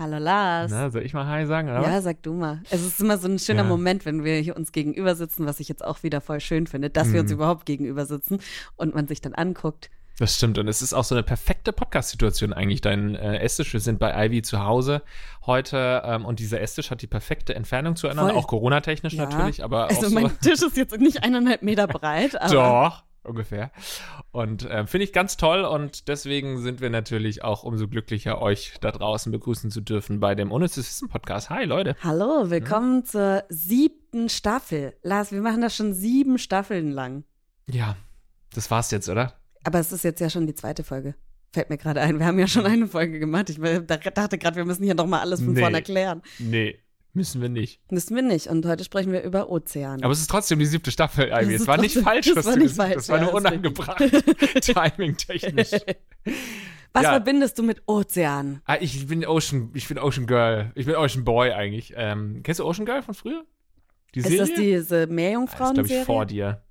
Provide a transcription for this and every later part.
Hallo Lars. Na, soll ich mal Hi sagen, oder? ja, sag du mal. Es ist immer so ein schöner Ja. Moment, wenn wir hier uns gegenüber sitzen, was ich jetzt auch wieder voll schön finde, dass wir uns Mhm. überhaupt gegenüber sitzen und man sich dann anguckt. Das stimmt. Und es ist auch so eine perfekte Podcast-Situation eigentlich. Dein äh, Esstisch, wir sind bei Ivy zu Hause heute ähm, und dieser Esstisch hat die perfekte Entfernung zueinander, Voll. auch Corona-technisch Ja. natürlich, aber Also auch so. mein Tisch ist jetzt nicht eineinhalb Meter breit, aber Doch, ungefähr. Und ähm, finde ich ganz toll und deswegen sind wir natürlich auch umso glücklicher, euch da draußen begrüßen zu dürfen bei dem Unnützes Wissen Podcast. Hi Leute. hallo, willkommen zur siebten Staffel. Lars, wir machen das schon sieben Staffeln lang. Ja, das war's jetzt, oder? Aber es ist jetzt ja schon die zweite Folge. Fällt mir gerade ein. Wir haben ja schon eine Folge gemacht. Ich dachte gerade, wir müssen hier nochmal alles von Nee. vorne erklären. Nee, müssen wir nicht. Müssen wir nicht. Und heute sprechen wir über Ozeane. Aber es ist trotzdem die siebte Staffel, Ivy. Das Es war nicht falsch, das was war du nicht falsch, Das war ja, nur unangebracht. Timing-technisch. Was ja. verbindest du mit Ozean? Ah, ich bin Ocean, ich bin Ocean Girl. Ich bin Ocean Boy eigentlich. Ähm, kennst du Ocean Girl von früher? Die Ist Serie? das diese Ah, ist, glaube Meerjungfrauen-Serie? ich, vor dir.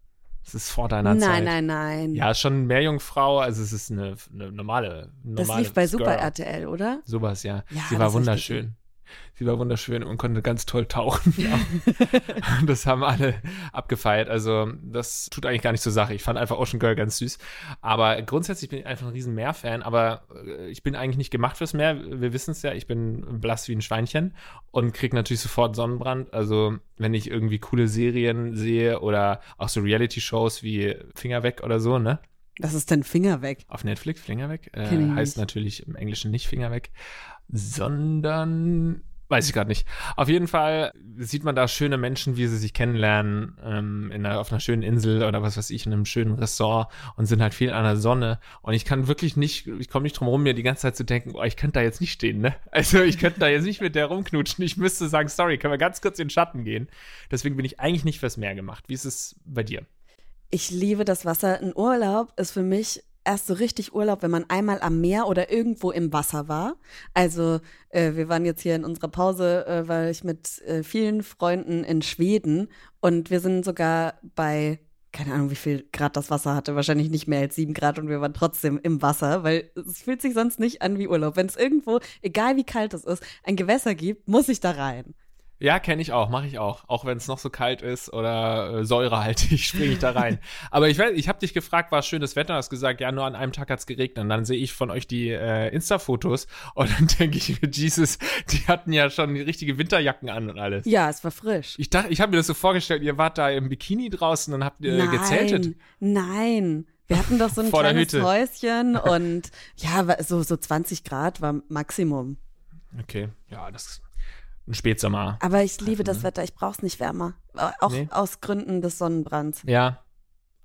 Das ist vor deiner nein, Zeit. nein, nein. Ja, ist schon Meerjungfrau, also es ist eine, eine normale, normale das lief bei Super Girl. RTL, oder? Sowas, ja. Ja, Sie das war wunderschön. Sie war wunderschön und konnte ganz toll tauchen. Das haben alle abgefeiert. Also, das tut eigentlich gar nicht zur Sache. Ich fand einfach Ocean Girl ganz süß. Aber grundsätzlich bin ich einfach ein riesen Meerfan. Aber äh, ich bin eigentlich nicht gemacht fürs Meer. Wir wissen es ja. Ich bin blass wie ein Schweinchen und krieg natürlich sofort Sonnenbrand. Also, wenn ich irgendwie coole Serien sehe oder auch so Reality-Shows wie Finger weg oder so, ne? Das ist dein Finger weg. Auf Netflix, Finger weg. Äh, heißt natürlich im Englischen nicht Finger weg, sondern weiß ich gerade nicht. Auf jeden Fall sieht man da schöne Menschen, wie sie sich kennenlernen, ähm, in einer, auf einer schönen Insel oder was weiß ich, in einem schönen Ressort und sind halt viel an der Sonne. Und ich kann wirklich nicht, ich komme nicht drum rum, mir die ganze Zeit zu denken, oh, ich könnte da jetzt nicht stehen, ne? Also ich könnte da jetzt nicht mit der rumknutschen. Ich müsste sagen, sorry, können wir ganz kurz in den Schatten gehen. Deswegen bin ich eigentlich nicht fürs Meer gemacht. Wie ist es bei dir? Ich liebe das Wasser. Ein Urlaub ist für mich erst so richtig Urlaub, wenn man einmal am Meer oder irgendwo im Wasser war. Also äh, wir waren jetzt hier in unserer Pause, äh, weil ich mit äh, vielen Freunden in Schweden und wir sind sogar bei keine Ahnung, wie viel Grad das Wasser hatte, wahrscheinlich nicht mehr als sieben Grad und wir waren trotzdem im Wasser, weil es fühlt sich sonst nicht an wie Urlaub. Wenn es irgendwo, egal wie kalt es ist, ein Gewässer gibt, muss ich da rein. Ja, kenne ich auch, mache ich auch. Auch wenn es noch so kalt ist oder äh, säurehaltig, springe ich da rein. Aber ich weiß, ich habe dich gefragt, war schönes Wetter? Hast gesagt, ja, nur an einem Tag hat's geregnet. Und dann sehe ich von euch die äh, Insta-Fotos und dann denke ich mir, Jesus, die hatten ja schon die richtige Winterjacken an und alles. Ja, es war frisch. Ich dachte, ich habe mir das so vorgestellt, ihr wart da im Bikini draußen und habt äh, gezeltet. Nein. Wir hatten doch so ein Vor kleines. Häuschen und ja, so, so 20 Grad war Maximum. Okay, ja, das ist ein Spätsommer. Aber ich liebe das ne? Wetter, ich brauch's nicht wärmer. Auch Nee. aus Gründen des Sonnenbrands. Ja.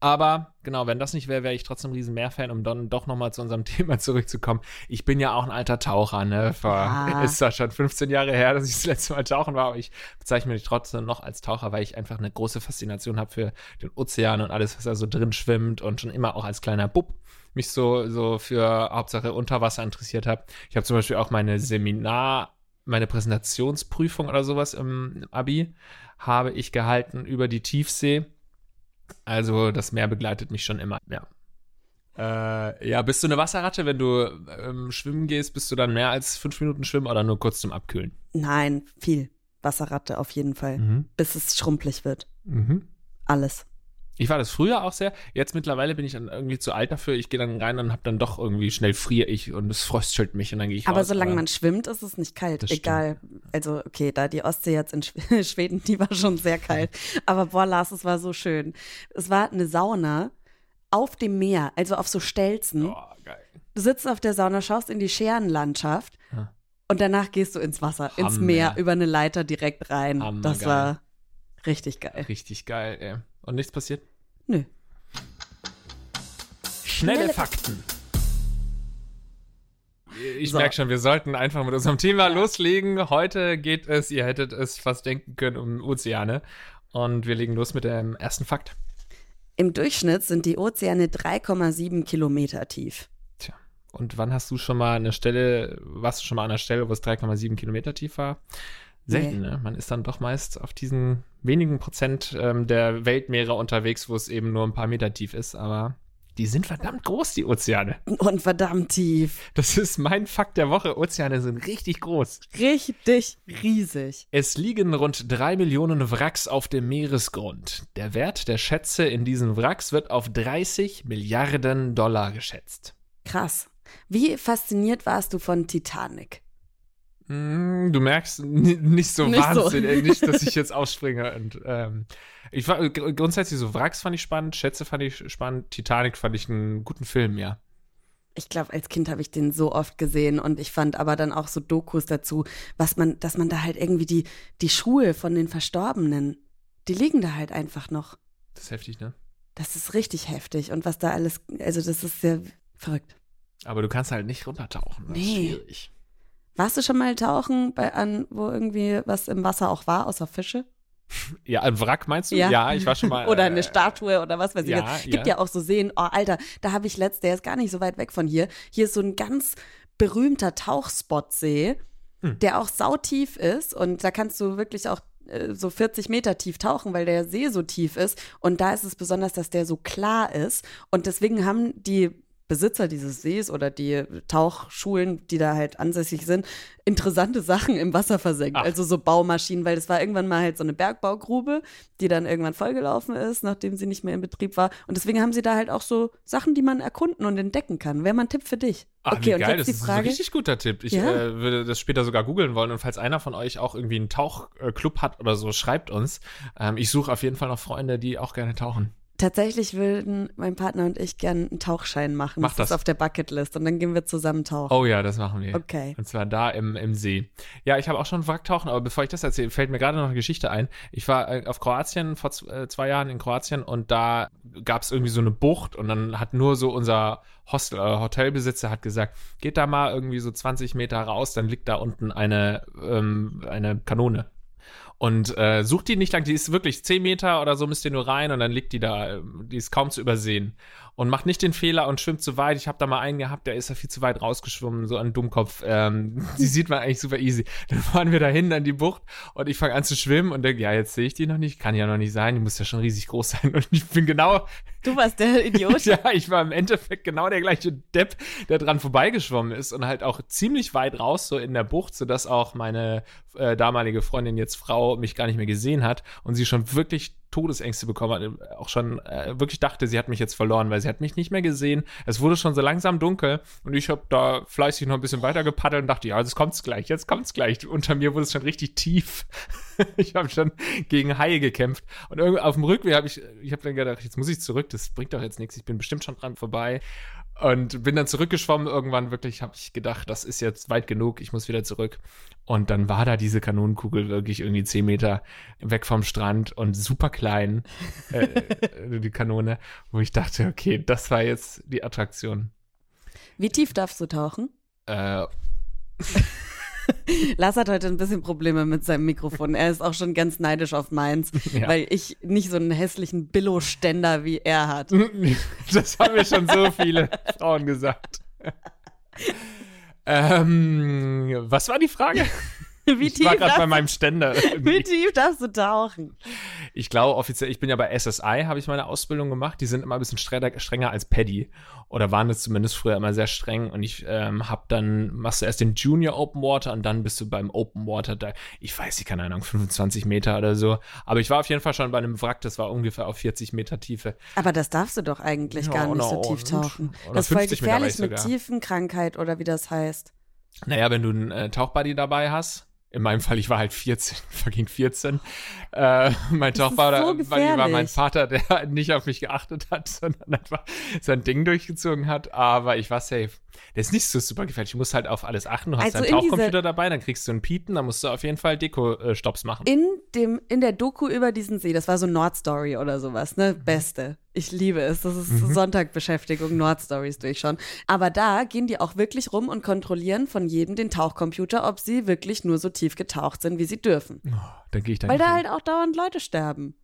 Aber genau, wenn das nicht wäre, wäre ich trotzdem ein riesen Meerfan, um dann doch nochmal zu unserem Thema zurückzukommen. Ich bin ja auch ein alter Taucher, ne? Vor, Ja. Ist zwar schon 15 Jahre her, dass ich das letzte Mal tauchen war, aber ich bezeichne mich trotzdem noch als Taucher, weil ich einfach eine große Faszination habe für den Ozean und alles, was da so drin schwimmt und schon immer auch als kleiner Bub mich so, so für Hauptsache Unterwasser interessiert habe. Ich habe zum Beispiel auch meine Seminar, meine Präsentationsprüfung oder sowas im Abi habe ich gehalten über die Tiefsee. Also das Meer begleitet mich schon immer, ja. Äh, ja, bist du eine Wasserratte, wenn du ähm, schwimmen gehst, bist du dann mehr als fünf Minuten schwimmen oder nur kurz zum Abkühlen? Nein, viel. Wasserratte auf jeden Fall. Mhm. Bis es schrumpelig wird. Mhm. Alles. Ich war das früher auch sehr. Jetzt mittlerweile bin ich dann irgendwie zu alt dafür. Ich gehe dann rein und hab dann doch irgendwie schnell friere ich und es fröstelt mich und dann gehe ich Aber raus. solange man schwimmt, ist es nicht kalt. Das stimmt. Egal. Also, okay, da die Ostsee jetzt in Schw- Schweden, die war schon sehr kalt. Aber boah, Lars, es war so schön. Es war eine Sauna auf dem Meer, also auf so Stelzen. Oh, geil. Du sitzt auf der Sauna, schaust in die Scherenlandschaft Ja. und danach gehst du ins Wasser, ins Hammer. Meer, über eine Leiter direkt rein. Hammer das geil. war richtig geil. Richtig geil, ey. Und nichts passiert? Nö. Schnelle, Schnelle Fakten. Ich So. merke schon, wir sollten einfach mit unserem Thema loslegen. Heute geht es, ihr hättet es fast denken können, um Ozeane. Und wir legen los mit dem ersten Fakt. Im Durchschnitt sind die Ozeane 3,7 Kilometer tief. Tja. Und wann hast du schon mal eine Stelle, warst du schon mal an einer Stelle, wo es 3,7 Kilometer tief war? Selten, Nee. ne? Man ist dann doch meist auf diesen wenigen Prozent ähm, der Weltmeere unterwegs, wo es eben nur ein paar Meter tief ist, aber die sind verdammt groß, die Ozeane. Und verdammt tief. Das ist mein Fakt der Woche. Ozeane sind richtig groß. Richtig riesig. Es liegen rund drei Millionen Wracks auf dem Meeresgrund. Der Wert der Schätze in diesen Wracks wird auf 30 Milliarden Dollar geschätzt. Krass. Wie fasziniert warst du von Titanic? Mm, Du merkst nicht so Nicht so. Wahnsinn, äh, nicht, dass ich jetzt ausspringe. Und ähm, ich war gr- grundsätzlich so Wracks fand ich spannend, Schätze fand ich spannend, Titanic fand ich einen guten Film, ja. Ich glaube, als Kind habe ich den so oft gesehen und ich fand aber dann auch so Dokus dazu, was man, dass man da halt irgendwie die, die Schuhe von den Verstorbenen, die liegen da halt einfach noch. Das ist heftig, ne? Das ist richtig heftig und was da alles, also das ist sehr verrückt. Aber du kannst halt nicht runtertauchen. Das ist Nee. schwierig. Warst du schon mal tauchen bei an, wo irgendwie was im Wasser auch war, außer Fische? Ja, ein Wrack meinst du? Ja. ich war schon mal. Oder äh, eine Statue oder was weiß ich. ja, Es gibt ja. ja. auch so Seen, oh Alter, da habe ich letzt, der ist gar nicht so weit weg von hier. Hier ist so ein ganz berühmter Tauchspotsee, Hm. der auch sautief ist und da kannst du wirklich auch äh, so 40 Meter tief tauchen, weil der See so tief ist. Und da ist es besonders, dass der so klar ist. Und deswegen haben die Besitzer dieses Sees oder die Tauchschulen, die da halt ansässig sind, interessante Sachen im Wasser versenkt. Ach. Also so Baumaschinen, weil das war irgendwann mal halt so eine Bergbaugrube, die dann irgendwann vollgelaufen ist, nachdem sie nicht mehr in Betrieb war. Und deswegen haben sie da halt auch so Sachen, die man erkunden und entdecken kann. Wäre mal ein Tipp für dich. Ah, okay, und geil, jetzt das die ist ein Frage. richtig guter Tipp. Ich Ja. äh, würde das später sogar googeln wollen und falls einer von euch auch irgendwie einen Tauchclub hat oder so, schreibt uns. Ähm, ich suche auf jeden Fall noch Freunde, die auch gerne tauchen. Tatsächlich würden mein Partner und ich gerne einen Tauchschein machen. Mach das, das. ist auf der Bucketlist und dann gehen wir zusammen tauchen. Oh ja, das machen wir. Okay. Und zwar da im, im See. Ja, ich habe auch schon Wracktauchen, aber bevor ich das erzähle, fällt mir gerade noch eine Geschichte ein. Ich war äh, auf Kroatien vor äh, zwei Jahren in Kroatien und da gab es irgendwie so eine Bucht und dann hat nur so unser Hostel, äh, Hotelbesitzer hat gesagt, geht da mal irgendwie so 20 Meter raus, dann liegt da unten eine, ähm, eine Kanone. Und äh, sucht die nicht lang, die ist wirklich 10 Meter oder so, müsst ihr nur rein und dann liegt die da, ähm, die ist kaum zu übersehen. Und macht nicht den Fehler und schwimmt zu weit. Ich habe da mal einen gehabt, der ist da viel zu weit rausgeschwommen, so ein Dummkopf. Ähm, die sieht man eigentlich super easy. Dann fahren wir dahin an die Bucht und ich fange an zu schwimmen und denke, ja, jetzt sehe ich die noch nicht, kann ja noch nicht sein, die muss ja schon riesig groß sein. Und ich bin genau, Du warst der Idiot. ja, ich war im Endeffekt genau der gleiche Depp, der dran vorbeigeschwommen ist und halt auch ziemlich weit raus, so in der Bucht, sodass auch meine äh, damalige Freundin, jetzt Frau, mich gar nicht mehr gesehen hat und sie schon wirklich Todesängste bekommen hat, auch schon äh, wirklich dachte, sie hat mich jetzt verloren, weil sie hat mich nicht mehr gesehen. Es wurde schon so langsam dunkel und ich habe da fleißig noch ein bisschen weiter gepaddelt und dachte, ja, jetzt kommt's gleich, jetzt kommt's gleich. Unter mir wurde es schon richtig tief. ich habe schon gegen Haie gekämpft und irgendwie auf dem Rückweg habe ich, ich habe dann gedacht, jetzt muss ich zurück, das bringt doch jetzt nichts, ich bin bestimmt schon dran vorbei. Und bin dann zurückgeschwommen. Irgendwann wirklich habe ich gedacht, das ist jetzt weit genug, ich muss wieder zurück. Und dann war da diese Kanonenkugel wirklich irgendwie 10 Meter weg vom Strand und super klein, äh, äh, die Kanone, wo ich dachte, okay, das war jetzt die Attraktion. Wie tief darfst du tauchen? Äh, Lars hat heute ein bisschen Probleme mit seinem Mikrofon. Er ist auch schon ganz neidisch auf meins, Ja. weil ich nicht so einen hässlichen Billo-Ständer wie er hat. das haben mir schon so viele Frauen gesagt. ähm, was war die Frage? Wie ich war tief, gerade bei meinem Ständer. wie tief darfst du tauchen? Ich glaube offiziell, ich bin ja bei SSI, habe ich meine Ausbildung gemacht. Die sind immer ein bisschen strenger, strenger als Paddy. Oder waren es zumindest früher immer sehr streng. Und ich ähm, habe dann, machst du erst den Junior Open Water und dann bist du beim Open Water da. Ich weiß nicht, keine Ahnung, 25 Meter oder so. Aber ich war auf jeden Fall schon bei einem Wrack, das war ungefähr auf 40 Meter Tiefe. Aber das darfst du doch eigentlich Ja, gar nicht so tief tauchen. Das ist voll 50 Meter gefährlich mit. Tiefenkrankheit oder wie das heißt. Naja, wenn du einen äh, Tauchbuddy dabei hast, in meinem Fall, ich war halt 14, fucking 14. Äh, mein ist Tauchbuddy so Buddy war mein. Vater, der nicht auf mich geachtet hat, sondern einfach sein Ding durchgezogen hat, aber ich war safe. Der ist nicht so super gefährlich. Du musst halt auf alles achten. Du hast Also deinen Tauchcomputer dabei, dann kriegst du einen Piepen, dann musst du auf jeden Fall Deko-Stops machen. In, dem, in der Doku über diesen See, das war so Nord Story oder sowas, ne? Mhm. Beste. Ich liebe es. Das ist Mhm. Sonntagbeschäftigung, Nordstories durchschauen. Aber da gehen die auch wirklich rum und kontrollieren von jedem den Tauchcomputer, ob sie wirklich nur so tief getaucht sind, wie sie dürfen. Oh, dann gehe ich da Weil da hin. halt auch dauernd Leute sterben.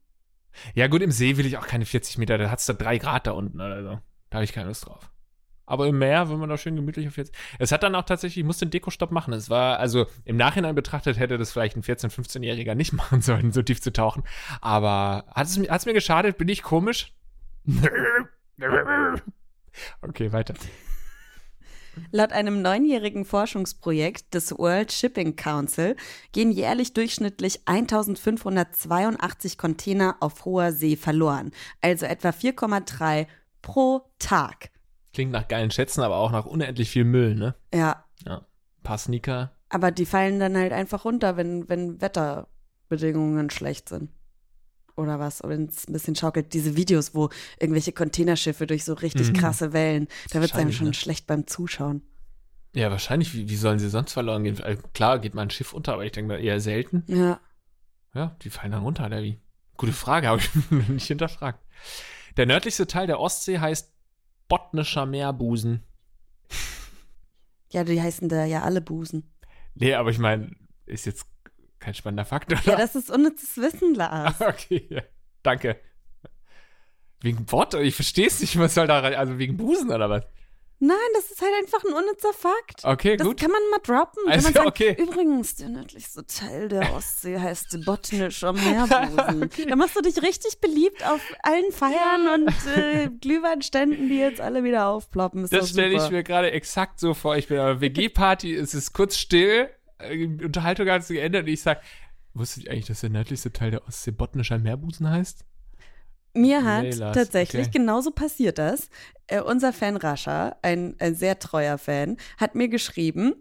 Ja, gut, im See will ich auch keine 40 Meter, da hat's da drei Grad da unten oder so. Da habe ich keine Lust drauf. Aber im Meer, wenn man da schön gemütlich auf jetzt. Es hat dann auch tatsächlich, ich musste den Dekostopp machen. Es war, also im Nachhinein betrachtet hätte das vielleicht ein 14-, 15-Jähriger nicht machen sollen, so tief zu tauchen. Aber hat es, hat's mir geschadet? Bin ich komisch? Okay, weiter. Laut einem neunjährigen Forschungsprojekt des World Shipping Council gehen jährlich durchschnittlich 1582 Container auf hoher See verloren, also etwa 4,3 pro Tag. Klingt nach geilen Schätzen, aber auch nach unendlich viel Müll, ne? Ja, Ja. Ein paar Sneaker. aber die fallen dann halt einfach runter, wenn, wenn Wetterbedingungen schlecht sind. Oder was, wenn es ein bisschen schaukelt. Diese Videos, wo irgendwelche Containerschiffe durch so richtig Mhm. krasse Wellen, da wird es einem schon ne? schlecht beim Zuschauen. Ja, wahrscheinlich. Wie, wie sollen sie sonst verloren gehen? Also, klar geht mal ein Schiff unter, aber ich denke mal eher selten. Ja. Ja, die fallen dann runter, oder wie? Gute Frage, habe ich nicht hinterfragt. Der nördlichste Teil der Ostsee heißt Botnischer Meerbusen. Ja, die heißen da ja alle Busen. Nee, aber ich meine, ist jetzt kein spannender Fakt, oder? Ja, das ist unnützes Wissen, Lars. okay, ja. danke. Wegen Bot? Ich verstehe es nicht, was soll da rein? Also wegen Busen oder was? Nein, das ist halt einfach ein unnützer Fakt. Okay, Das gut. kann man mal droppen. Kann Also, man sagen, okay. Übrigens, der nördlichste Teil der Ostsee heißt Botnischer Meerbusen. Okay. Da machst du dich richtig beliebt auf allen Feiern und äh, Glühweinständen, die jetzt alle wieder aufploppen. Ist Das stelle ich mir gerade exakt so vor. Ich bin auf einer WG-Party, es ist kurz still, äh, die Unterhaltung hat sich geändert und ich sage, wusstet ihr eigentlich, dass der nördlichste Teil der Ostsee Botnischer Meerbusen heißt? Mir hat Nee, tatsächlich okay. genauso passiert das. Äh, unser Fan Rascha, ein, ein sehr treuer Fan, hat mir geschrieben,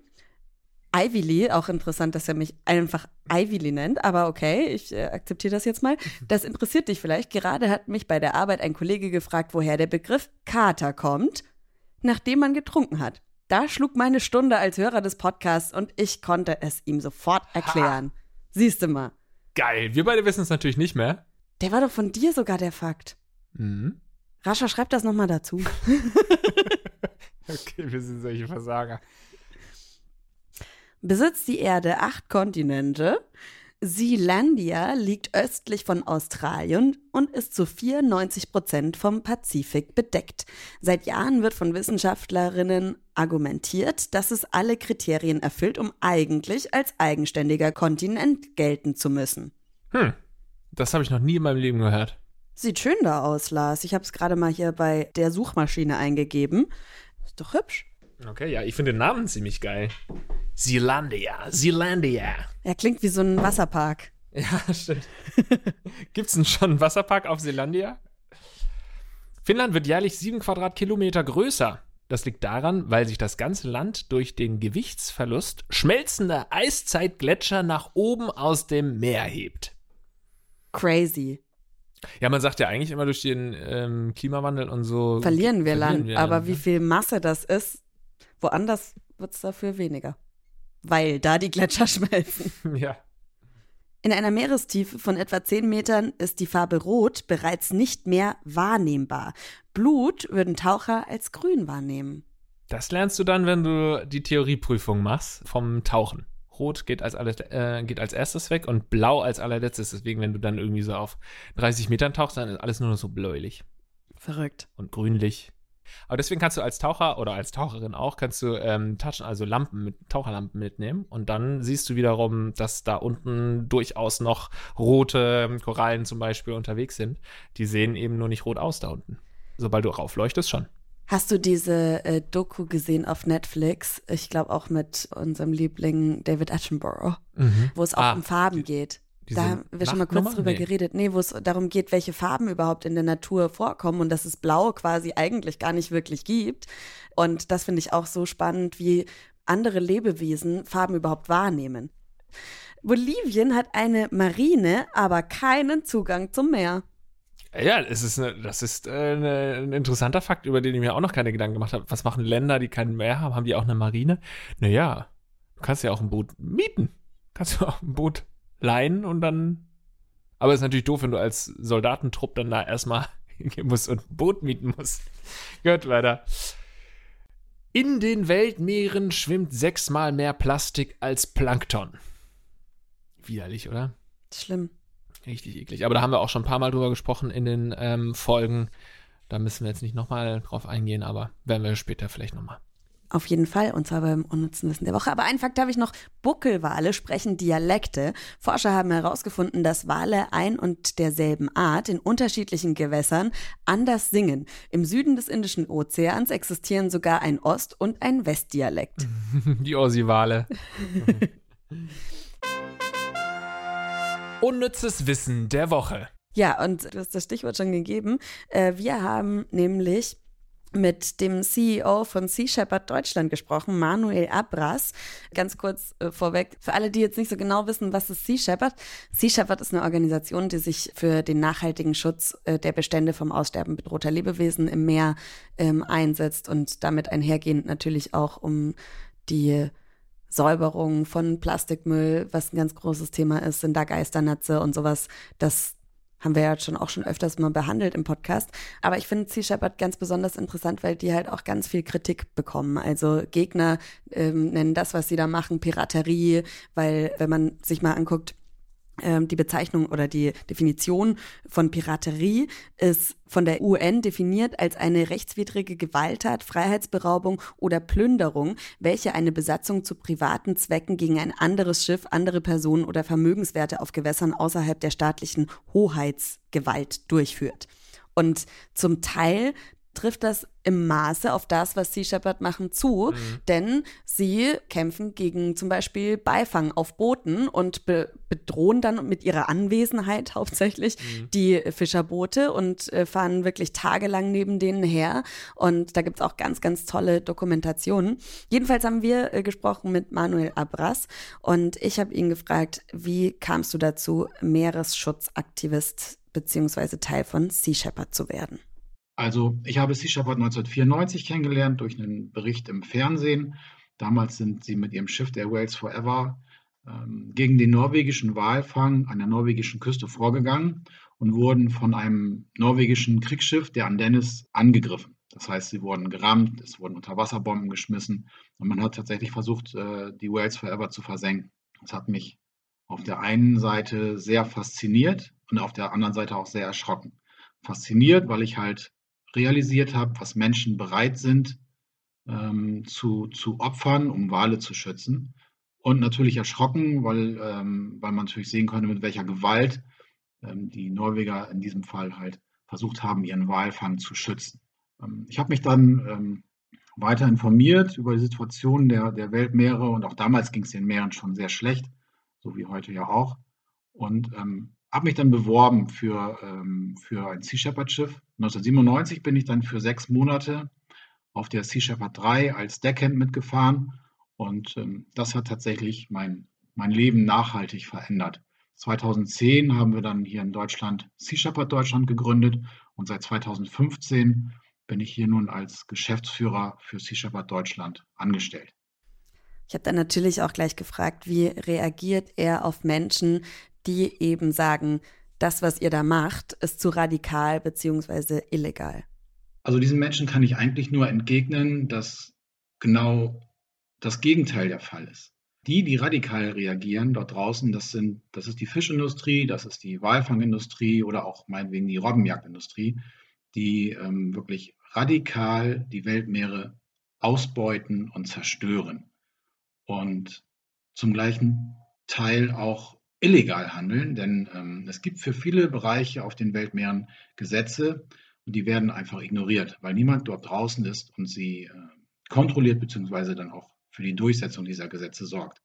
Ivy Lee, auch interessant, dass er mich einfach Ivy Lee nennt, aber okay, ich äh, akzeptiere das jetzt mal. Das interessiert dich vielleicht. Gerade hat mich bei der Arbeit ein Kollege gefragt, woher der Begriff Kater kommt, nachdem man getrunken hat. Da schlug meine Stunde als Hörer des Podcasts und ich konnte es ihm sofort erklären. Siehst du mal. Geil. Wir beide wissen es natürlich nicht mehr. Der war doch von dir sogar der Fakt. Mhm. Rascha, schreib das nochmal dazu. Okay, wir sind solche Versager. besitzt die Erde acht Kontinente. Sealandia liegt östlich von Australien und ist zu 94 Prozent vom Pazifik bedeckt. Seit Jahren wird von Wissenschaftlerinnen argumentiert, dass es alle Kriterien erfüllt, um eigentlich als eigenständiger Kontinent gelten zu müssen. Hm. Das habe ich noch nie in meinem Leben gehört. Sieht schön da aus, Lars. Ich habe es gerade mal hier bei der Suchmaschine eingegeben. Ist doch hübsch. Okay, ja, ich finde den Namen ziemlich geil. Zealandia, Zealandia. Er klingt wie so ein Wasserpark. Ja, stimmt. Gibt's denn schon einen Wasserpark auf Zealandia? Finnland wird jährlich sieben Quadratkilometer größer. Das liegt daran, weil sich das ganze Land durch den Gewichtsverlust schmelzender Eiszeitgletscher nach oben aus dem Meer hebt. Crazy. Ja, man sagt ja eigentlich immer durch den ähm, Klimawandel und so. verlieren wir verlieren Land. wir aber Land, wie ne? viel Masse das ist, woanders wird es dafür weniger. Weil da die Gletscher schmelzen. Ja. In einer Meerestiefe von etwa 10 Metern ist die Farbe Rot bereits nicht mehr wahrnehmbar. Blut würden Taucher als grün wahrnehmen. Das lernst du dann, wenn du die Theorieprüfung machst vom Tauchen. Rot geht als, alles, äh, geht als erstes weg und blau als allerletztes. Deswegen, wenn du dann irgendwie so auf 30 Metern tauchst, dann ist alles nur noch so bläulich Verrückt. und grünlich. Aber deswegen kannst du als Taucher oder als Taucherin auch, kannst du ähm, Taschen, also Lampen mit Taucherlampen mitnehmen und dann siehst du wiederum, dass da unten durchaus noch rote ähm, Korallen zum Beispiel unterwegs sind. Die sehen eben nur nicht rot aus da unten. Sobald du raufleuchtest schon. Hast du diese äh, Doku gesehen auf Netflix? Ich glaube auch mit unserem Liebling David Attenborough, wo es auch Ah, um Farben geht. Da haben wir schon mal kurz drüber Nee. geredet. Nee, wo es darum geht, welche Farben überhaupt in der Natur vorkommen und dass es Blau quasi eigentlich gar nicht wirklich gibt. Und das finde ich auch so spannend, wie andere Lebewesen Farben überhaupt wahrnehmen. Bolivien hat eine Marine, aber keinen Zugang zum Meer. Ja, es ist eine, das ist äh, eine, ein interessanter Fakt, über den ich mir auch noch keine Gedanken gemacht habe. Was machen Länder, die kein Meer haben? Haben die auch eine Marine? Naja, du kannst ja auch ein Boot mieten. Kannst du auch ein Boot leihen und dann. Aber es ist natürlich doof, wenn du als Soldatentrupp dann da erstmal gehen muss und ein Boot mieten muss. Gut, weiter. In den Weltmeeren schwimmt sechsmal mehr Plastik als Plankton. Widerlich, oder? Schlimm. Richtig eklig. Aber da haben wir auch schon ein paar Mal drüber gesprochen in den ähm, Folgen. Da müssen wir jetzt nicht nochmal drauf eingehen, aber werden wir später vielleicht nochmal. Auf jeden Fall, und zwar beim unnützen Wissen der Woche. Aber einen Fakt habe ich noch. Buckelwale sprechen Dialekte. Forscher haben herausgefunden, dass Wale ein und derselben Art in unterschiedlichen Gewässern anders singen. Im Süden des Indischen Ozeans existieren sogar ein Ost- und ein Westdialekt. Die Ossi-Wale. Unnützes Wissen der Woche. Ja, und du hast das Stichwort schon gegeben. Äh, wir haben nämlich mit dem CEO von Sea Shepherd Deutschland gesprochen, Manuel Abras. Ganz kurz äh, vorweg, für alle, die jetzt nicht so genau wissen, was ist Sea Shepherd? Sea Shepherd ist eine Organisation, die sich für den nachhaltigen Schutz äh, der Bestände vom Aussterben bedrohter Lebewesen im Meer ähm, einsetzt und damit einhergehend natürlich auch um die Säuberung von Plastikmüll, was ein ganz großes Thema ist, sind da Geisternetze und sowas. Das haben wir ja schon auch schon öfters mal behandelt im Podcast. Aber ich finde Sea Shepherd ganz besonders interessant, weil die halt auch ganz viel Kritik bekommen. Also Gegner ähm, nennen das, was sie da machen, Piraterie, weil wenn man sich mal anguckt, die Bezeichnung oder die Definition von Piraterie ist von der UN definiert als eine rechtswidrige Gewalttat, Freiheitsberaubung oder Plünderung, welche eine Besatzung zu privaten Zwecken gegen ein anderes Schiff, andere Personen oder Vermögenswerte auf Gewässern außerhalb der staatlichen Hoheitsgewalt durchführt. Und zum Teil trifft das im Maße auf das, was Sea Shepherd machen, zu, mhm. denn sie kämpfen gegen zum Beispiel Beifang auf Booten und be bedrohen dann mit ihrer Anwesenheit hauptsächlich mhm. die Fischerboote und äh, fahren wirklich tagelang neben denen her. Und da gibt es auch ganz, ganz tolle Dokumentationen. Jedenfalls haben wir äh, gesprochen mit Manuel Abras und ich habe ihn gefragt, wie kamst du dazu, Meeresschutzaktivist beziehungsweise Teil von Sea Shepherd zu werden? Also ich habe Sea Shepherd 1994 kennengelernt durch einen Bericht im Fernsehen. Damals sind sie mit ihrem Schiff der Wales Forever ähm, gegen den norwegischen Walfang an der norwegischen Küste vorgegangen und wurden von einem norwegischen Kriegsschiff, der Andennis, angegriffen. Das heißt, sie wurden gerammt, es wurden Unterwasserbomben geschmissen und man hat tatsächlich versucht, äh, die Wales Forever zu versenken. Das hat mich auf der einen Seite sehr fasziniert und auf der anderen Seite auch sehr erschrocken. Fasziniert, weil ich halt realisiert habe, was Menschen bereit sind ähm, zu, zu opfern, um Wale zu schützen. Und natürlich erschrocken, weil, ähm, weil man natürlich sehen konnte, mit welcher Gewalt ähm, die Norweger in diesem Fall halt versucht haben, ihren Walfang zu schützen. Ähm, ich habe mich dann ähm, weiter informiert über die Situation der, der Weltmeere und auch damals ging es den Meeren schon sehr schlecht, so wie heute ja auch. Und ähm, habe mich dann beworben für, ähm, für ein Sea Shepherd Schiff. 1997 bin ich dann für sechs Monate auf der Sea Shepherd 3 als Deckhand mitgefahren und ähm, das hat tatsächlich mein, mein Leben nachhaltig verändert. 2010 haben wir dann hier in Deutschland Sea Shepherd Deutschland gegründet und seit 2015 bin ich hier nun als Geschäftsführer für Sea Shepherd Deutschland angestellt. Ich habe dann natürlich auch gleich gefragt, wie reagiert er auf Menschen, die eben sagen, das, was ihr da macht, ist zu radikal bzw. illegal? Also diesen Menschen kann ich eigentlich nur entgegnen, dass genau das Gegenteil der Fall ist. Die, die radikal reagieren dort draußen, das sind, das ist die Fischindustrie, das ist die Walfangindustrie oder auch meinetwegen die Robbenjagdindustrie, die ähm, wirklich radikal die Weltmeere ausbeuten und zerstören. Und zum gleichen Teil auch illegal handeln, denn ähm, es gibt für viele Bereiche auf den Weltmeeren Gesetze und die werden einfach ignoriert, weil niemand dort draußen ist und sie äh, kontrolliert bzw. dann auch für die Durchsetzung dieser Gesetze sorgt.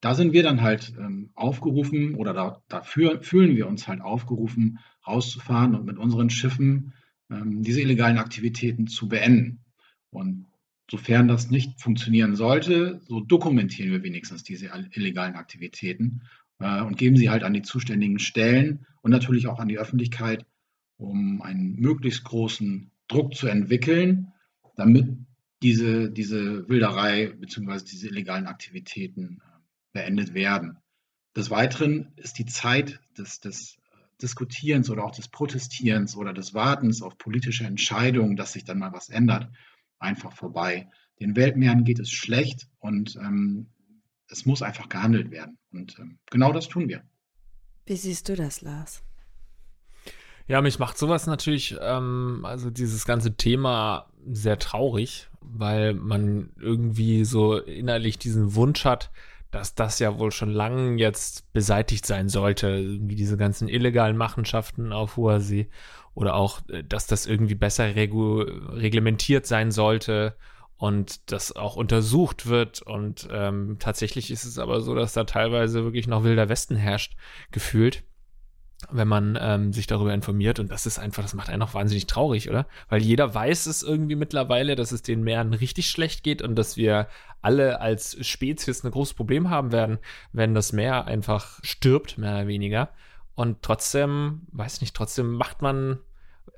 Da sind wir dann halt ähm, aufgerufen oder da, dafür fühlen wir uns halt aufgerufen, rauszufahren und mit unseren Schiffen ähm, diese illegalen Aktivitäten zu beenden. Und sofern das nicht funktionieren sollte, so dokumentieren wir wenigstens diese illegalen Aktivitäten äh, und geben sie halt an die zuständigen Stellen und natürlich auch an die Öffentlichkeit, um einen möglichst großen Druck zu entwickeln, damit diese, diese Wilderei bzw. diese illegalen Aktivitäten äh, beendet werden. Des Weiteren ist die Zeit des, des, Diskutierens oder auch des Protestierens oder des Wartens auf politische Entscheidungen, dass sich dann mal was ändert, einfach vorbei. Den Weltmeeren geht es schlecht und ähm, es muss einfach gehandelt werden. Und ähm, genau das tun wir. Wie siehst du das, Lars? Ja, mich macht sowas natürlich, ähm, also dieses ganze Thema sehr traurig, weil man irgendwie so innerlich diesen Wunsch hat, dass das ja wohl schon lange jetzt beseitigt sein sollte, irgendwie diese ganzen illegalen Machenschaften auf hoher See oder auch, äh, dass das irgendwie besser regu reglementiert sein sollte und das auch untersucht wird. Und ähm, tatsächlich ist es aber so, dass da teilweise wirklich noch wilder Westen herrscht, gefühlt wenn man ähm, sich darüber informiert. Und das ist einfach, das macht einen auch wahnsinnig traurig, oder? Weil jeder weiß es irgendwie mittlerweile, dass es den Meeren richtig schlecht geht und dass wir alle als Spezies ein großes Problem haben werden, wenn das Meer einfach stirbt, mehr oder weniger. Und trotzdem, weiß nicht, trotzdem macht man,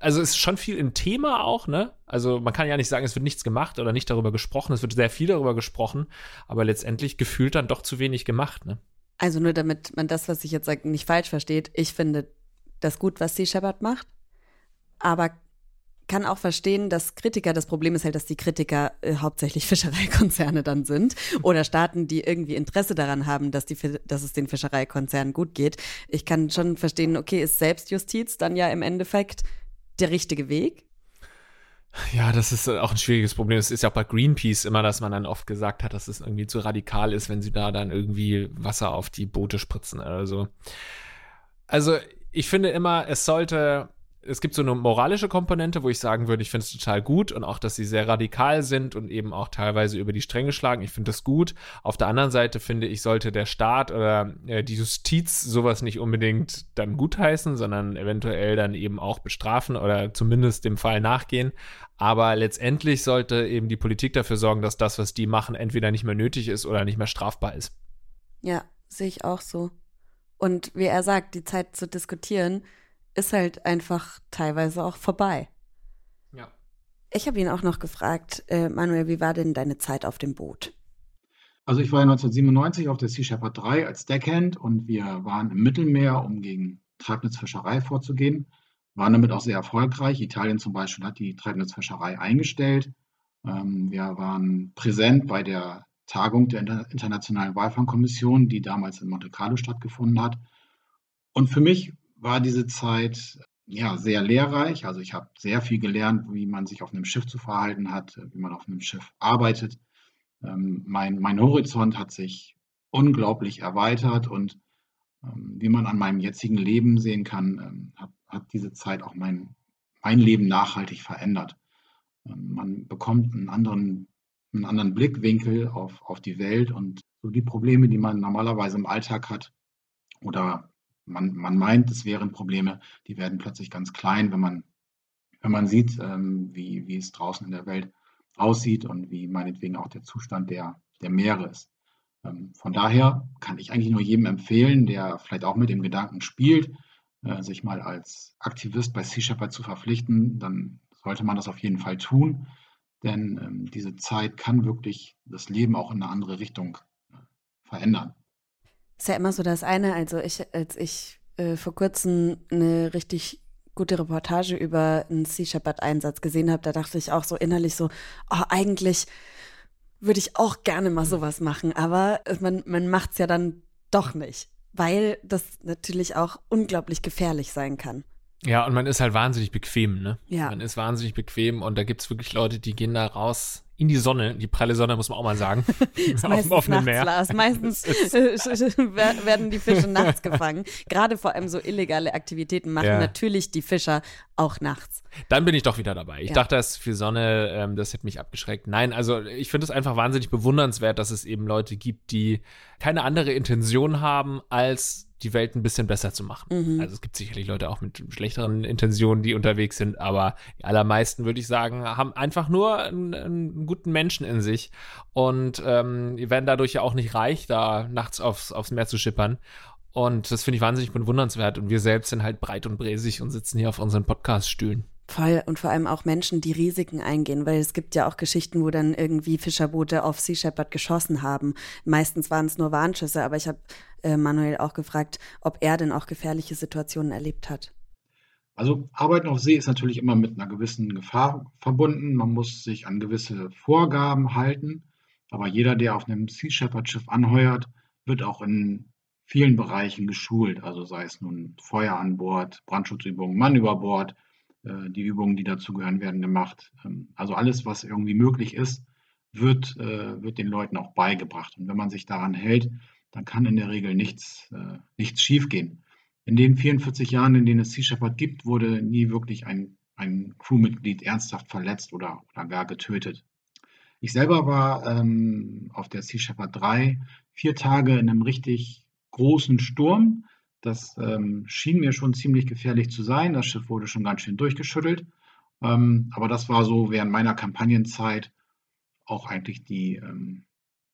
also es ist schon viel im Thema auch, ne? Also man kann ja nicht sagen, es wird nichts gemacht oder nicht darüber gesprochen. Es wird sehr viel darüber gesprochen, aber letztendlich gefühlt dann doch zu wenig gemacht, ne? Also nur damit man das, was ich jetzt sage, nicht falsch versteht. Ich finde das gut, was Sea Shepherd macht, aber kann auch verstehen, dass Kritiker, das Problem ist halt, dass die Kritiker äh, hauptsächlich Fischereikonzerne dann sind oder Staaten, die irgendwie Interesse daran haben, dass, die, dass es den Fischereikonzernen gut geht. Ich kann schon verstehen, okay, ist Selbstjustiz dann ja im Endeffekt der richtige Weg? Ja, das ist auch ein schwieriges Problem. Es ist ja auch bei Greenpeace immer, dass man dann oft gesagt hat, dass es irgendwie zu radikal ist, wenn sie da dann irgendwie Wasser auf die Boote spritzen oder so. Also, ich finde immer, es sollte es gibt so eine moralische Komponente, wo ich sagen würde, ich finde es total gut und auch, dass sie sehr radikal sind und eben auch teilweise über die Stränge schlagen. Ich finde das gut. Auf der anderen Seite finde ich, sollte der Staat oder äh, die Justiz sowas nicht unbedingt dann gutheißen, sondern eventuell dann eben auch bestrafen oder zumindest dem Fall nachgehen. Aber letztendlich sollte eben die Politik dafür sorgen, dass das, was die machen, entweder nicht mehr nötig ist oder nicht mehr strafbar ist. Ja, sehe ich auch so. Und wie er sagt, die Zeit zu diskutieren, ist halt einfach teilweise auch vorbei. Ja. Ich habe ihn auch noch gefragt, äh, Manuel, wie war denn deine Zeit auf dem Boot? Also ich war 1997 auf der Sea Shepherd 3 als Deckhand und wir waren im Mittelmeer, um gegen Treibnetzfischerei vorzugehen. Waren damit auch sehr erfolgreich. Italien zum Beispiel hat die Treibnetzfischerei eingestellt. Ähm, wir waren präsent bei der Tagung der Internationalen Walfangkommission, die damals in Monte Carlo stattgefunden hat. Und für mich war diese Zeit ja sehr lehrreich. Also ich habe sehr viel gelernt, wie man sich auf einem Schiff zu verhalten hat, wie man auf einem Schiff arbeitet. Ähm, mein, mein Horizont hat sich unglaublich erweitert und ähm, wie man an meinem jetzigen Leben sehen kann, ähm, hat, hat diese Zeit auch mein, mein Leben nachhaltig verändert. Ähm, man bekommt einen anderen, einen anderen Blickwinkel auf, auf die Welt und so die Probleme, die man normalerweise im Alltag hat oder man, man meint, es wären Probleme, die werden plötzlich ganz klein, wenn man, wenn man sieht, ähm, wie, wie es draußen in der Welt aussieht und wie meinetwegen auch der Zustand der, der Meere ist. Ähm, von daher kann ich eigentlich nur jedem empfehlen, der vielleicht auch mit dem Gedanken spielt, äh, sich mal als Aktivist bei Sea Shepherd zu verpflichten, dann sollte man das auf jeden Fall tun, denn ähm, diese Zeit kann wirklich das Leben auch in eine andere Richtung äh, verändern ist ja immer so das eine. Also ich, als ich äh, vor kurzem eine richtig gute Reportage über einen Sea Shepherd-Einsatz gesehen habe, da dachte ich auch so innerlich so, oh, eigentlich würde ich auch gerne mal sowas machen, aber man, man macht es ja dann doch nicht, weil das natürlich auch unglaublich gefährlich sein kann. Ja, und man ist halt wahnsinnig bequem, ne? Ja. Man ist wahnsinnig bequem und da gibt es wirklich Leute, die gehen da raus in die Sonne, die prelle Sonne, muss man auch mal sagen. auf dem offenen Meer. Lars. Meistens werden die Fische nachts gefangen. Gerade vor allem so illegale Aktivitäten machen ja. natürlich die Fischer auch nachts. Dann bin ich doch wieder dabei. Ich ja. dachte, das für Sonne, ähm, das hätte mich abgeschreckt. Nein, also ich finde es einfach wahnsinnig bewundernswert, dass es eben Leute gibt, die keine andere Intention haben, als die Welt ein bisschen besser zu machen. Mhm. Also es gibt sicherlich Leute auch mit schlechteren Intentionen, die unterwegs sind, aber die allermeisten, würde ich sagen, haben einfach nur einen, einen guten Menschen in sich und ähm, werden dadurch ja auch nicht reich, da nachts aufs, aufs Meer zu schippern. Und das finde ich wahnsinnig bewundernswert. Und wir selbst sind halt breit und bräsig und sitzen hier auf unseren Podcast-Stühlen. Voll und vor allem auch Menschen, die Risiken eingehen, weil es gibt ja auch Geschichten, wo dann irgendwie Fischerboote auf Sea Shepherd geschossen haben. Meistens waren es nur Warnschüsse, aber ich habe äh, Manuel auch gefragt, ob er denn auch gefährliche Situationen erlebt hat. Also Arbeiten auf See ist natürlich immer mit einer gewissen Gefahr verbunden. Man muss sich an gewisse Vorgaben halten. Aber jeder, der auf einem Sea Shepherd Schiff anheuert, wird auch in vielen Bereichen geschult. Also sei es nun Feuer an Bord, Brandschutzübungen, Mann über Bord, die Übungen, die dazugehören, werden gemacht. Ähm, also alles, was irgendwie möglich ist, wird, äh, wird den Leuten auch beigebracht. Und wenn man sich daran hält, dann kann in der Regel nichts, äh, nichts schiefgehen. In den 44 Jahren, in denen es Sea Shepherd gibt, wurde nie wirklich ein, ein Crewmitglied ernsthaft verletzt oder, oder gar getötet. Ich selber war ähm, auf der Sea Shepherd 3 vier Tage in einem richtig großen Sturm. Das ähm, schien mir schon ziemlich gefährlich zu sein. Das Schiff wurde schon ganz schön durchgeschüttelt. Ähm, aber das war so während meiner Kampagnenzeit auch eigentlich die, ähm,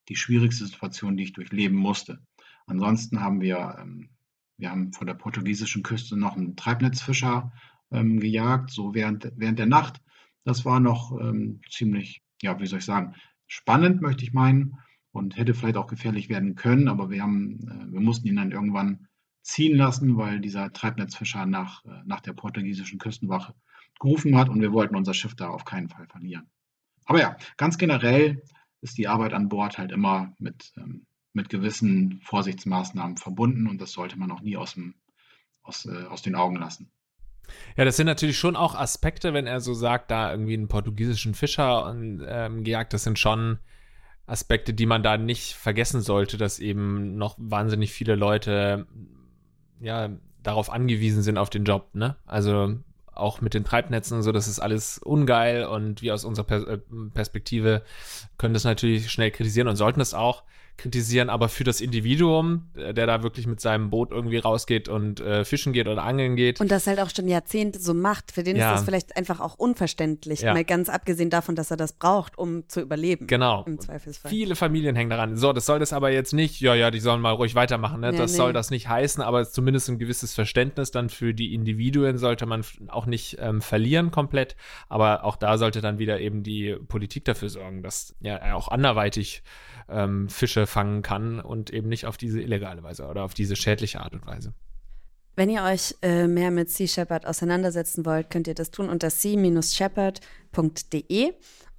die schwierigste Situation, die ich durchleben musste. Ansonsten haben wir, ähm, wir haben vor der portugiesischen Küste noch einen Treibnetzfischer ähm, gejagt, so während, während der Nacht. Das war noch ähm, ziemlich, ja, wie soll ich sagen, spannend, möchte ich meinen, und hätte vielleicht auch gefährlich werden können, aber wir haben, äh, wir mussten ihn dann irgendwann ziehen lassen, weil dieser Treibnetzfischer nach, äh, nach der portugiesischen Küstenwache gerufen hat und wir wollten unser Schiff da auf keinen Fall verlieren. Aber ja, ganz generell ist die Arbeit an Bord halt immer mit, ähm, mit gewissen Vorsichtsmaßnahmen verbunden und das sollte man auch nie aus, dem, aus, äh, aus den Augen lassen. Ja, das sind natürlich schon auch Aspekte, wenn er so sagt, da irgendwie einen portugiesischen Fischer und, ähm, gejagt, das sind schon Aspekte, die man da nicht vergessen sollte, dass eben noch wahnsinnig viele Leute ja darauf angewiesen sind auf den Job, ne? Also auch mit den Treibnetzen und so, das ist alles ungeil und wir aus unserer äh, Perspektive können das natürlich schnell kritisieren und sollten es auch kritisieren, aber für das Individuum, äh, der da wirklich mit seinem Boot irgendwie rausgeht und äh, fischen geht oder angeln geht. Und das halt auch schon Jahrzehnte so macht, für den ja. ist das vielleicht einfach auch unverständlich, ja. mal ganz abgesehen davon, dass er das braucht, um zu überleben. Genau. Im Zweifelsfall. Viele Familien hängen daran. So, das soll das aber jetzt nicht, ja, ja, die sollen mal ruhig weitermachen, ne? Nee, das nee. soll das nicht heißen, aber zumindest ein gewisses Verständnis dann für die Individuen sollte man auch nicht ähm, verlieren komplett, aber auch da sollte dann wieder eben die Politik dafür sorgen, dass ja auch anderweitig ähm, Fische fangen kann und eben nicht auf diese illegale Weise oder auf diese schädliche Art und Weise. Wenn ihr euch äh, mehr mit Sea Shepherd auseinandersetzen wollt, könnt ihr das tun unter sea-shepherd.de.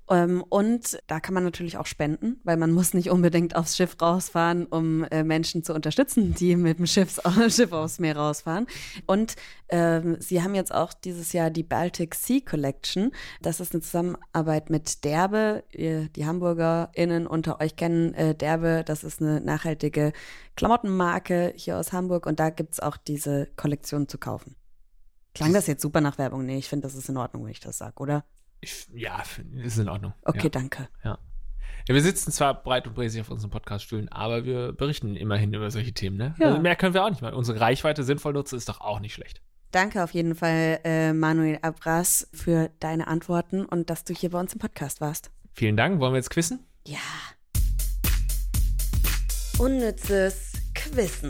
Ähm, und da kann man natürlich auch spenden, weil man muss nicht unbedingt aufs Schiff rausfahren, um äh, Menschen zu unterstützen, die mit dem Schiff, Schiff aufs Meer rausfahren. Und ähm, sie haben jetzt auch dieses Jahr die Baltic Sea Collection. Das ist eine Zusammenarbeit mit Derbe. Die HamburgerInnen unter euch kennen äh, Derbe. Das ist eine nachhaltige Klamottenmarke hier aus Hamburg. Und da gibt es auch diese Kollektion zu kaufen. Klang das jetzt super nach Werbung? Nee, ich finde, das ist in Ordnung, wenn ich das sage, oder? Ich, ja, ist in Ordnung. Okay, ja. danke. Ja. ja. Wir sitzen zwar breit und bräsig auf unseren Podcaststühlen, aber wir berichten immerhin über solche Themen, ne? Ja. Also mehr können wir auch nicht mal. Unsere Reichweite sinnvoll nutzen ist doch auch nicht schlecht. Danke auf jeden Fall, äh, Manuel Abras, für deine Antworten und dass du hier bei uns im Podcast warst. Vielen Dank. Wollen wir jetzt quissen? Ja. Unnützes Quissen.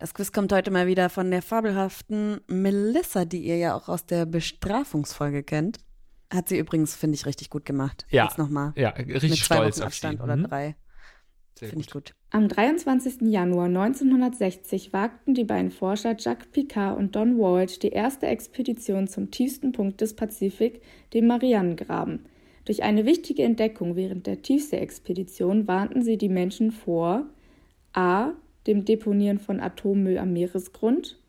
Das Quiz kommt heute mal wieder von der fabelhaften Melissa, die ihr ja auch aus der Bestrafungsfolge kennt. Hat sie übrigens, finde ich, richtig gut gemacht. Ja. Jetzt nochmal. Ja, richtig mit zwei stolz Wochen Abstand oder mhm. drei. Finde ich gut. Am 23. Januar 1960 wagten die beiden Forscher Jacques Picard und Don Walt die erste Expedition zum tiefsten Punkt des Pazifik, dem Marianengraben. Durch eine wichtige Entdeckung während der Tiefsee-Expedition warnten sie die Menschen vor a dem Deponieren von Atommüll am Meeresgrund,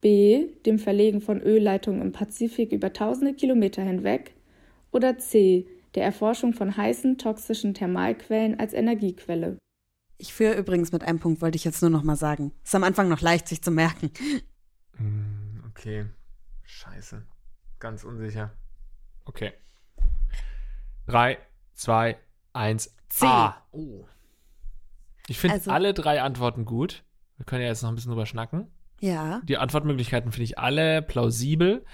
b. dem Verlegen von Ölleitungen im Pazifik über tausende Kilometer hinweg oder c. der Erforschung von heißen, toxischen Thermalquellen als Energiequelle. Ich führe übrigens mit einem Punkt, wollte ich jetzt nur noch mal sagen. Ist am Anfang noch leicht, sich zu merken. Hm, okay. Scheiße. Ganz unsicher. Okay. Drei, zwei, eins. C. A. Oh. Ich finde Also- alle drei Antworten gut. Wir können ja jetzt noch ein bisschen drüber schnacken. Ja. Die Antwortmöglichkeiten finde ich alle plausibel.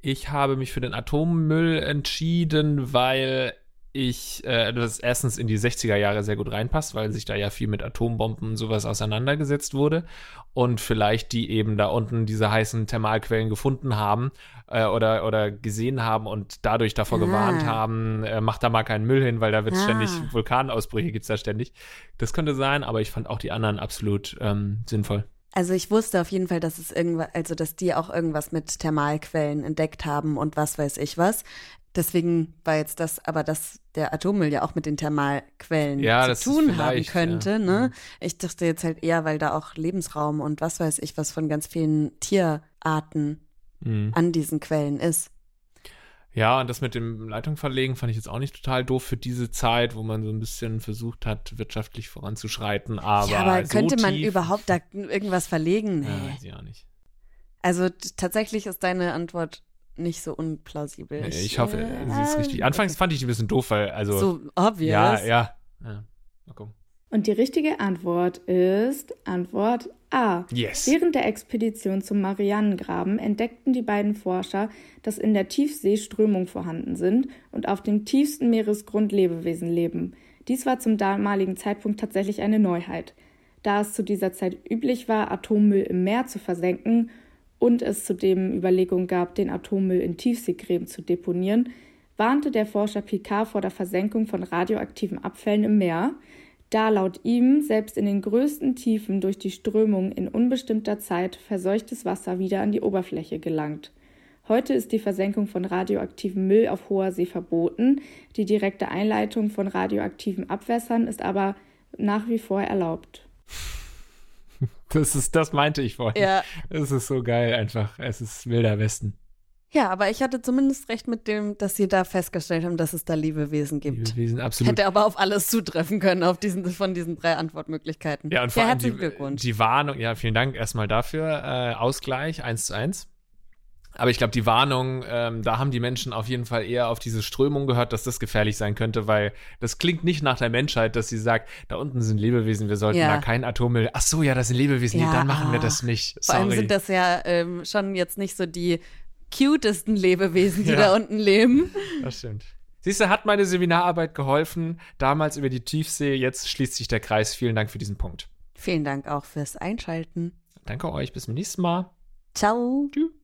Ich habe mich für den Atommüll entschieden, weil ich, äh, das erstens in die 60er Jahre sehr gut reinpasst, weil sich da ja viel mit Atombomben und sowas auseinandergesetzt wurde und vielleicht die eben da unten diese heißen Thermalquellen gefunden haben äh, oder, oder gesehen haben und dadurch davor Ah. gewarnt haben, äh, macht da mal keinen Müll hin, weil da wird Ah. ständig Vulkanausbrüche gibt's da ständig. Das könnte sein, aber ich fand auch die anderen absolut ähm, sinnvoll. Also ich wusste auf jeden Fall, dass es irgendwas, also dass die auch irgendwas mit Thermalquellen entdeckt haben und was weiß ich was. Deswegen war jetzt das, aber dass der Atommüll ja auch mit den Thermalquellen Ja, zu tun haben könnte, ja. ne? Mhm. Ich dachte jetzt halt eher, weil da auch Lebensraum und was weiß ich was von ganz vielen Tierarten Mhm. an diesen Quellen ist. Ja, und das mit dem Leitung verlegen fand ich jetzt auch nicht total doof für diese Zeit, wo man so ein bisschen versucht hat, wirtschaftlich voranzuschreiten. Aber, ja, aber so könnte man tief, überhaupt da irgendwas verlegen? Nee. Ja, weiß ich auch nicht. Also tatsächlich ist deine Antwort nicht so unplausibel. Nee, ich hoffe, äh, sie ist richtig. Anfangs fand ich die ein bisschen doof, weil, also. so obvious. ja, ja, ja. Mal gucken. Und die richtige Antwort ist Antwort A. Yes. Während der Expedition zum Marianengraben entdeckten die beiden Forscher, dass in der Tiefsee Strömungen vorhanden sind und auf dem tiefsten Meeresgrund Lebewesen leben. Dies war zum damaligen Zeitpunkt tatsächlich eine Neuheit. Da es zu dieser Zeit üblich war, Atommüll im Meer zu versenken und es zudem Überlegungen gab, den Atommüll in Tiefseegräben zu deponieren, warnte der Forscher Picard vor der Versenkung von radioaktiven Abfällen im Meer, da laut ihm selbst in den größten Tiefen durch die Strömung in unbestimmter Zeit verseuchtes Wasser wieder an die Oberfläche gelangt. Heute ist die Versenkung von radioaktivem Müll auf hoher See verboten, die direkte Einleitung von radioaktiven Abwässern ist aber nach wie vor erlaubt. Das ist, das meinte ich vorhin. Ja. Es ist so geil einfach. Es ist wilder Westen. Ja, aber ich hatte zumindest recht mit dem, dass sie da festgestellt haben, dass es da Lebewesen gibt. Lebewesen, absolut. Hätte aber auf alles zutreffen können, auf diesen, von diesen drei Antwortmöglichkeiten. Ja, und vor allem herzlichen die, Glückwunsch. die Warnung, ja, vielen Dank erstmal dafür. Äh, Ausgleich, eins zu eins. Aber ich glaube, die Warnung, ähm, da haben die Menschen auf jeden Fall eher auf diese Strömung gehört, dass das gefährlich sein könnte, weil das klingt nicht nach der Menschheit, dass sie sagt, da unten sind Lebewesen, wir sollten Ja. da keinen Atommüll. Ach so, ja, das sind Lebewesen, nee, Ja, dann machen wir ah. das nicht. Vor allem Sorry. sind das ja ähm, schon jetzt nicht so die cutesten Lebewesen, die Ja. da unten leben. Das stimmt. Siehst du, hat meine Seminararbeit geholfen, damals über die Tiefsee, jetzt schließt sich der Kreis. Vielen Dank für diesen Punkt. Vielen Dank auch fürs Einschalten. Danke euch, bis zum nächsten Mal. Ciao. Tschüss.